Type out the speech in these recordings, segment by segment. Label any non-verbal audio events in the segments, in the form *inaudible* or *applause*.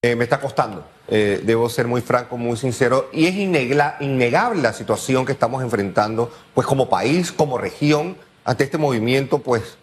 Eh, me está costando, eh, debo ser muy franco, muy sincero, y es innegable la situación que estamos enfrentando, pues como país, como región, ante este movimiento, pues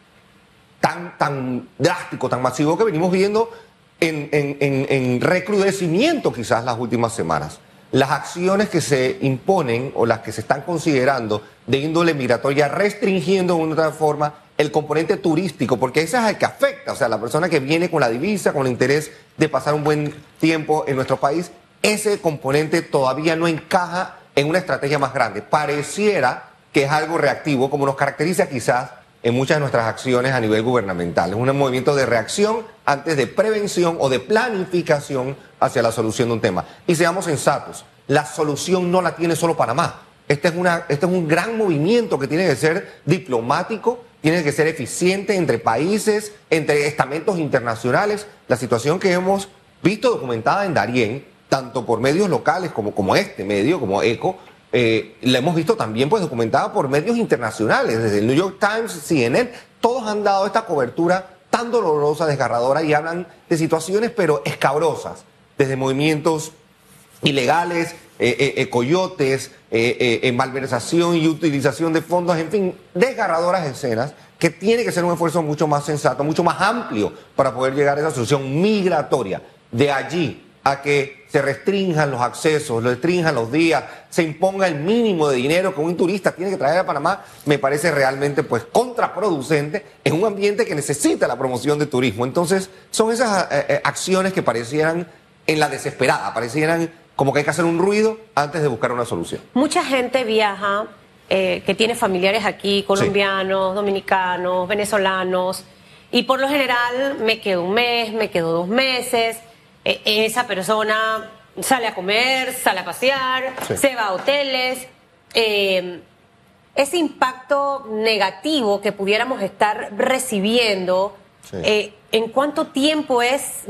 tan, tan drástico, tan masivo que venimos viendo en, en recrudecimiento quizás las últimas semanas. Las acciones que se imponen o las que se están considerando de índole migratoria, restringiendo de una otra forma el componente turístico, porque ese es el que afecta, o sea, la persona que viene con la divisa, con el interés de pasar un buen tiempo en nuestro país, ese componente todavía no encaja en una estrategia más grande. Pareciera que es algo reactivo, como nos caracteriza quizás en muchas de nuestras acciones a nivel gubernamental. Es un movimiento de reacción antes de prevención o de planificación hacia la solución de un tema. Y seamos sensatos, la solución no la tiene solo Panamá. Este es, una, este es un gran movimiento que tiene que ser diplomático, tiene que ser eficiente entre países, entre estamentos internacionales. La situación que hemos visto documentada en Darién, tanto por medios locales como, como este medio, como ECO, eh, la hemos visto también pues documentada por medios internacionales, desde el New York Times, CNN, todos han dado esta cobertura tan dolorosa, desgarradora y hablan de situaciones pero escabrosas, desde movimientos ilegales, eh, eh, eh coyotes, eh, malversación y utilización de fondos, en fin, desgarradoras escenas que tiene que ser un esfuerzo mucho más sensato, mucho más amplio para poder llegar a esa solución migratoria. De allí a que se restrinjan los accesos, restrinjan los días, se imponga el mínimo de dinero que un turista tiene que traer a Panamá, me parece realmente pues contraproducente en un ambiente que necesita la promoción de turismo. Entonces, son esas acciones que parecieran en la desesperada, parecieran como que hay que hacer un ruido antes de buscar una solución. Mucha gente viaja eh, que tiene familiares aquí, colombianos, dominicanos, venezolanos, y por lo general me quedo un mes, me quedo dos meses, e, esa persona sale a comer, sale a pasear, se va a hoteles. Eh, ese impacto negativo que pudiéramos estar recibiendo, eh, ¿en cuánto tiempo es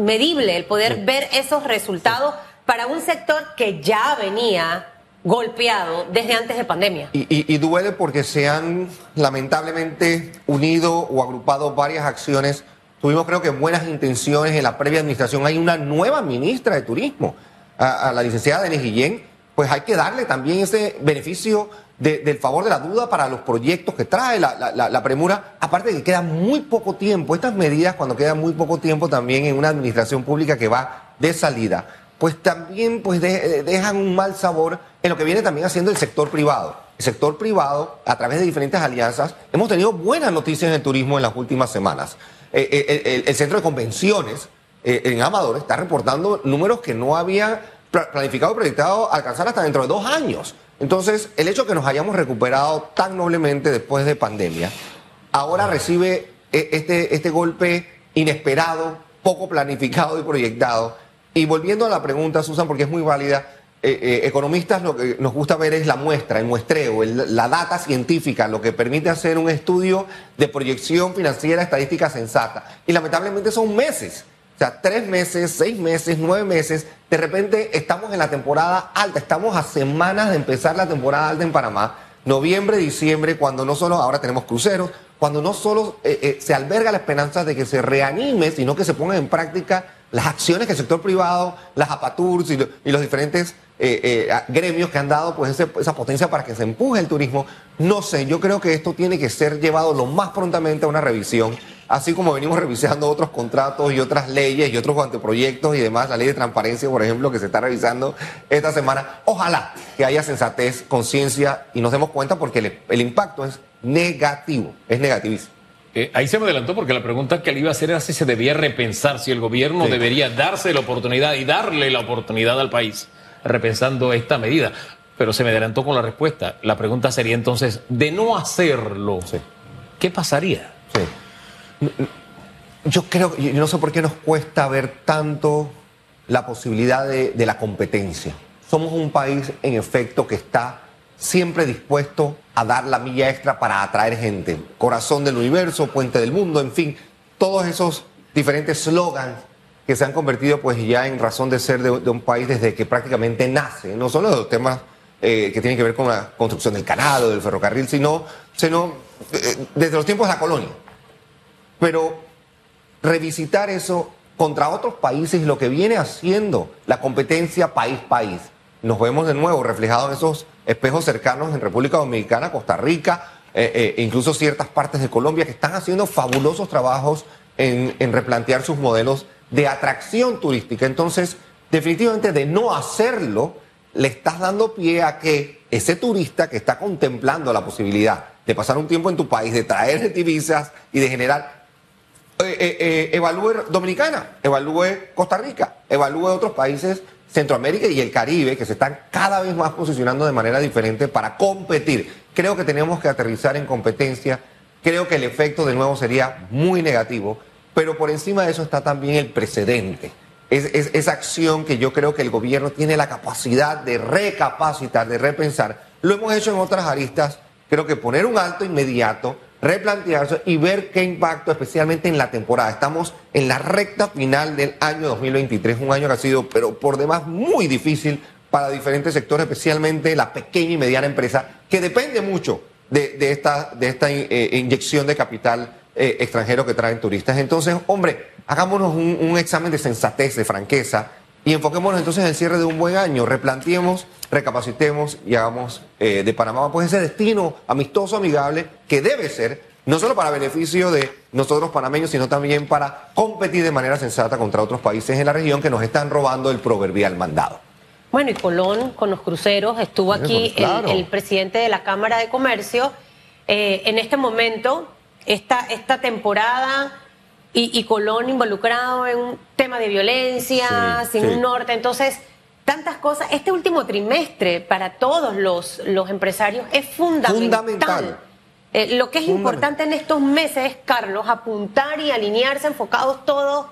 medible el poder ver esos resultados? para un sector que ya venía golpeado desde antes de pandemia. Y, duele porque se han lamentablemente unido o agrupado varias acciones. Tuvimos creo que buenas intenciones en la previa administración. Hay una nueva ministra de Turismo, a, la licenciada Denis Guillén. Pues hay que darle también ese beneficio del favor de la duda para los proyectos que trae la, premura. Aparte de que queda muy poco tiempo, estas medidas cuando queda muy poco tiempo también en una administración pública que va de salida pues también pues eh, dejan un mal sabor en lo que viene también haciendo el sector privado. El sector privado, a través de diferentes alianzas, hemos tenido buenas noticias en el turismo en las últimas semanas. Eh, eh, el, centro de convenciones en Amador está reportando números que no había planificado o proyectado alcanzar hasta dentro de dos años. Entonces, el hecho de que nos hayamos recuperado tan noblemente después de pandemia, ahora recibe este, este golpe inesperado, poco planificado y proyectado y volviendo a la pregunta, Susan, porque es muy válida, eh, eh, economistas lo que nos gusta ver es la muestra, el muestreo, la data científica, lo que permite hacer un estudio de proyección financiera estadística sensata. Y lamentablemente son meses. Sea, tres meses, seis meses, nueve meses. De repente estamos en la temporada alta, estamos a semanas de empezar la temporada alta en Panamá. Noviembre, diciembre, cuando no solo ahora tenemos cruceros, cuando no solo eh, se alberga la esperanza de que se reanime, sino que se pongan en práctica las acciones que el sector privado, las APATURS y, los diferentes eh, eh, gremios que han dado pues esa potencia para que se empuje el turismo, no sé, yo creo que esto tiene que ser llevado lo más prontamente a una revisión, así como venimos revisando otros contratos y otras leyes y otros anteproyectos y demás, la ley de transparencia, por ejemplo, que se está revisando esta semana. Ojalá que haya sensatez, conciencia y nos demos cuenta porque el impacto es negativo, es negativísimo. Eh, ahí se me adelantó porque la pregunta que le iba a hacer era si se debía repensar, si el gobierno debería darse la oportunidad y darle la oportunidad al país repensando esta medida. Pero se me adelantó con la respuesta. La pregunta sería entonces, de no hacerlo, ¿qué pasaría? Yo creo, yo no sé por qué nos cuesta ver tanto la posibilidad de la competencia. Somos un país, en efecto, que está siempre dispuesto a dar la milla extra para atraer gente. Corazón del universo, puente del mundo, en fin, todos esos diferentes slogans que se han convertido pues ya en razón de ser de, un país desde que prácticamente nace, no solo de los temas eh, que tienen que ver con la construcción del canal o del ferrocarril, sino, sino eh, desde los tiempos de la colonia. Pero revisitar eso contra otros países y lo que viene haciendo la competencia país-país. Nos vemos de nuevo reflejados en esos espejos cercanos en República Dominicana, Costa Rica, eh, eh, e incluso ciertas partes de Colombia que están haciendo fabulosos trabajos en, en replantear sus modelos de atracción turística. Entonces, definitivamente de no hacerlo, le estás dando pie a que ese turista que está contemplando la posibilidad de pasar un tiempo en tu país, de traer *laughs* divisas y de generar, eh, eh, eh, evalúe Dominicana, evalúe Costa Rica, evalúe otros países, Centroamérica y el Caribe, que se están cada vez más posicionando de manera diferente para competir. Creo que tenemos que aterrizar en competencia, creo que el efecto de nuevo sería muy negativo, pero por encima de eso está también el precedente es, esa acción que yo creo que el gobierno tiene la capacidad de recapacitar, de repensar. Lo hemos hecho en otras aristas. Creo que poner un alto inmediato, replantearse y ver qué impacto, especialmente en la temporada. Estamos en la recta final del año 2023, un año que ha sido, pero por demás, muy difícil para diferentes sectores, especialmente la pequeña y mediana empresa, que depende mucho de, esta, de esta eh, inyección de capital eh, extranjero que traen turistas. Entonces, hombre, hagámonos un, examen de sensatez, de franqueza, y enfoquémonos entonces en el cierre de un buen año, replanteemos, recapacitemos y hagamos eh, de Panamá pues ese destino amistoso, amigable, que debe ser, no solo para beneficio de nosotros panameños, sino también para competir de manera sensata contra otros países en la región que nos están robando el proverbial mandado. Bueno, y Colón con los cruceros, estuvo aquí el, presidente de la Cámara de Comercio. Eh, en este momento, esta, esta temporada y, Colón involucrado en un tema de violencia, sin un norte. Entonces, tantas cosas. Este último trimestre para todos los, los empresarios es fundamental. Eh, lo que es importante en estos meses, Carlos, apuntar y alinearse enfocados todos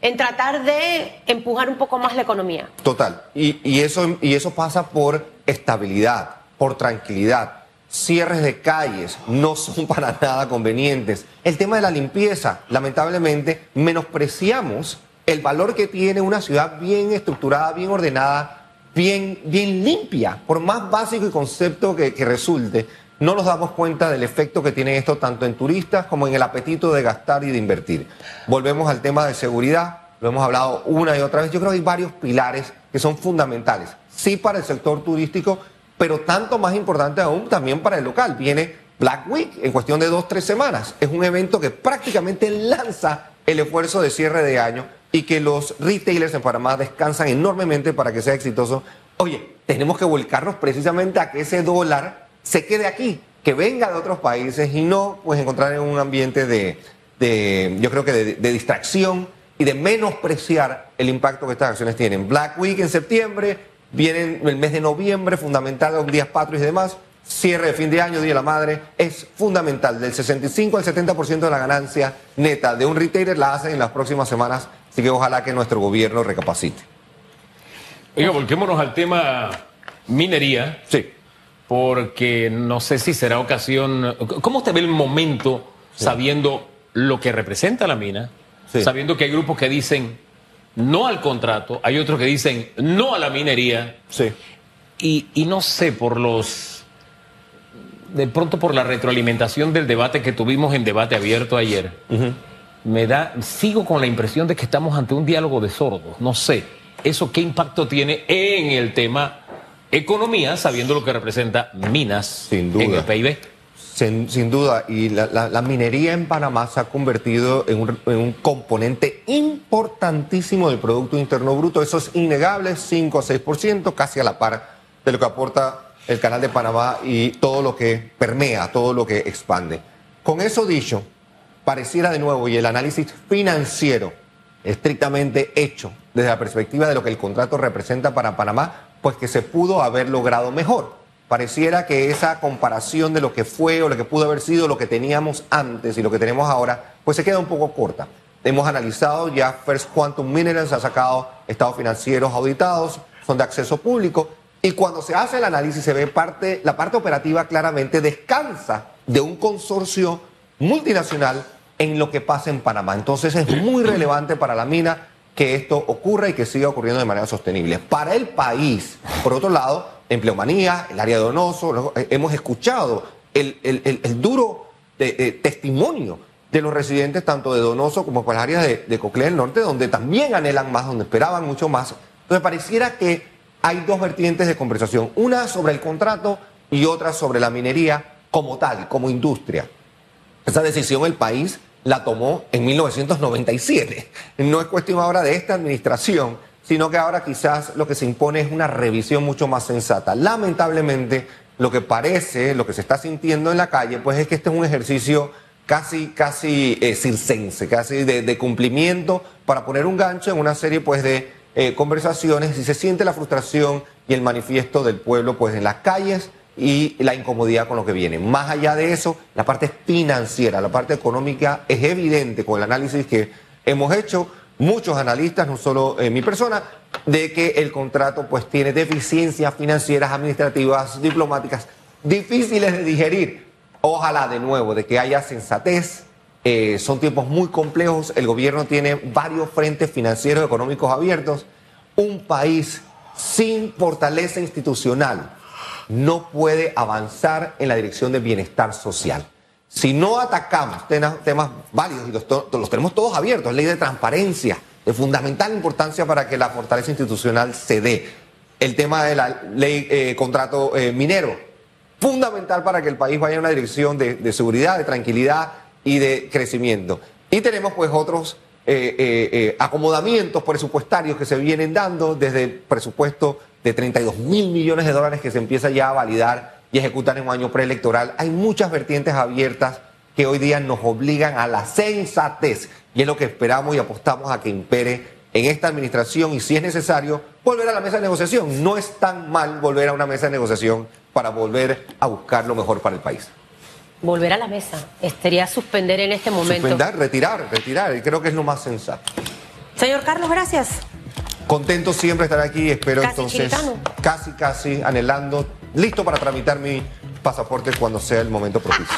en tratar de empujar un poco más la economía. Total. Y, y, eso, y eso pasa por estabilidad, por tranquilidad cierres de calles no son *laughs* para nada convenientes. El tema de la limpieza, lamentablemente, menospreciamos el valor que tiene una ciudad bien estructurada, bien ordenada, bien, bien limpia, por más básico y concepto que, que resulte. No nos damos cuenta del efecto que tiene esto tanto en turistas como en el apetito de gastar y de invertir. Volvemos al tema de seguridad, lo hemos hablado una y otra vez. Yo creo que hay varios pilares que son fundamentales. Sí para el sector turístico, pero tanto más importante aún también para el local. Viene Black Week en cuestión de dos, tres semanas. Es un evento que prácticamente lanza el esfuerzo de cierre de año y que los retailers en Panamá descansan enormemente para que sea exitoso. Oye, tenemos que volcarnos precisamente a que ese dólar se quede aquí, que venga de otros países y no pues encontrar en un ambiente de, de yo creo que de, de distracción y de menospreciar el impacto que estas acciones tienen. Black Week en septiembre, Viene el mes de noviembre, fundamental, los días patrios y demás. Cierre de fin de año, Día de la Madre, es fundamental. Del 65 al 70% de la ganancia neta de un retailer la hacen en las próximas semanas. Así que ojalá que nuestro gobierno recapacite. Oiga, volquémonos al tema minería. Sí. Porque no sé si será ocasión. ¿Cómo usted ve el momento sabiendo lo que representa la mina? Sabiendo que hay grupos que dicen no al contrato, hay otros que dicen no a la minería. Sí. Y, no sé, por los. De pronto, por la retroalimentación del debate que tuvimos en debate abierto ayer, me da. Sigo con la impresión de que estamos ante un diálogo de sordos. No sé. ¿Eso qué impacto tiene en el tema economía, sabiendo lo que representa minas en el PIB? Sin, duda, y la, minería en Panamá se ha convertido en un, componente importantísimo del Producto Interno Bruto. Eso es innegable, 5 a 6%, casi a la par de lo que aporta el Canal de Panamá y todo lo que permea, todo lo que expande. Con eso dicho, pareciera de nuevo, y el análisis financiero estrictamente hecho desde la perspectiva de lo que el contrato representa para Panamá, pues que se pudo haber logrado mejor pareciera que esa comparación de lo que fue o lo que pudo haber sido lo que teníamos antes y lo que tenemos ahora, pues se queda un poco corta. Hemos analizado ya First Quantum Minerals, ha sacado estados financieros auditados, son de acceso público, y cuando se hace el análisis se ve parte, la parte operativa claramente descansa de un consorcio multinacional en lo que pasa en Panamá. Entonces es muy relevante para la mina que esto ocurra y que siga ocurriendo de manera sostenible. Para el país, por otro lado, empleomanía, el área de Donoso, eh, hemos escuchado el, duro testimonio de los residentes tanto de Donoso como por las áreas de, de Coclé del Norte, donde también anhelan más, donde esperaban mucho más. Entonces pareciera que hay dos vertientes de conversación, una sobre el contrato y otra sobre la minería como tal, como industria. Esa decisión el país la tomó en 1997. No es cuestión ahora de esta administración, sino que ahora quizás lo que se impone es una revisión mucho más sensata. Lamentablemente, lo que parece, lo que se está sintiendo en la calle, pues es que este es un ejercicio casi, casi eh, circense, casi de, cumplimiento para poner un gancho en una serie pues de eh, conversaciones y se siente la frustración y el manifiesto del pueblo pues en las calles y la incomodidad con lo que viene. Más allá de eso, la parte financiera, la parte económica es evidente con el análisis que hemos hecho muchos analistas, no solo eh, mi persona, de que el contrato pues tiene deficiencias financieras, administrativas, diplomáticas, difíciles de digerir. Ojalá de nuevo, de que haya sensatez. Eh, son tiempos muy complejos, el gobierno tiene varios frentes financieros y económicos abiertos. Un país sin fortaleza institucional no puede avanzar en la dirección del bienestar social. Si no atacamos temas, temas válidos y los, tenemos todos abiertos, ley de transparencia, de fundamental importancia para que la fortaleza institucional se dé. El tema de la ley eh, contrato eh, minero, fundamental para que el país vaya en una dirección de, de, seguridad, de tranquilidad y de crecimiento. Y tenemos pues otros eh, acomodamientos presupuestarios que se vienen dando desde el presupuesto de 32 mil millones de dólares que se empieza ya a validar y ejecutar en un año preelectoral. Hay muchas vertientes abiertas que hoy día nos obligan a la sensatez y es lo que esperamos y apostamos a que impere en esta administración y si es necesario volver a la mesa de negociación. No es tan mal volver a una mesa de negociación para volver a buscar lo mejor para el país. Volver a la mesa, estaría suspender en este momento. Suspender, retirar, retirar, y creo que es lo más sensato. Señor Carlos, gracias. Contento siempre estar aquí, espero Casi entonces chiritano. casi, casi anhelando, listo para tramitar mi pasaporte cuando sea el momento propicio.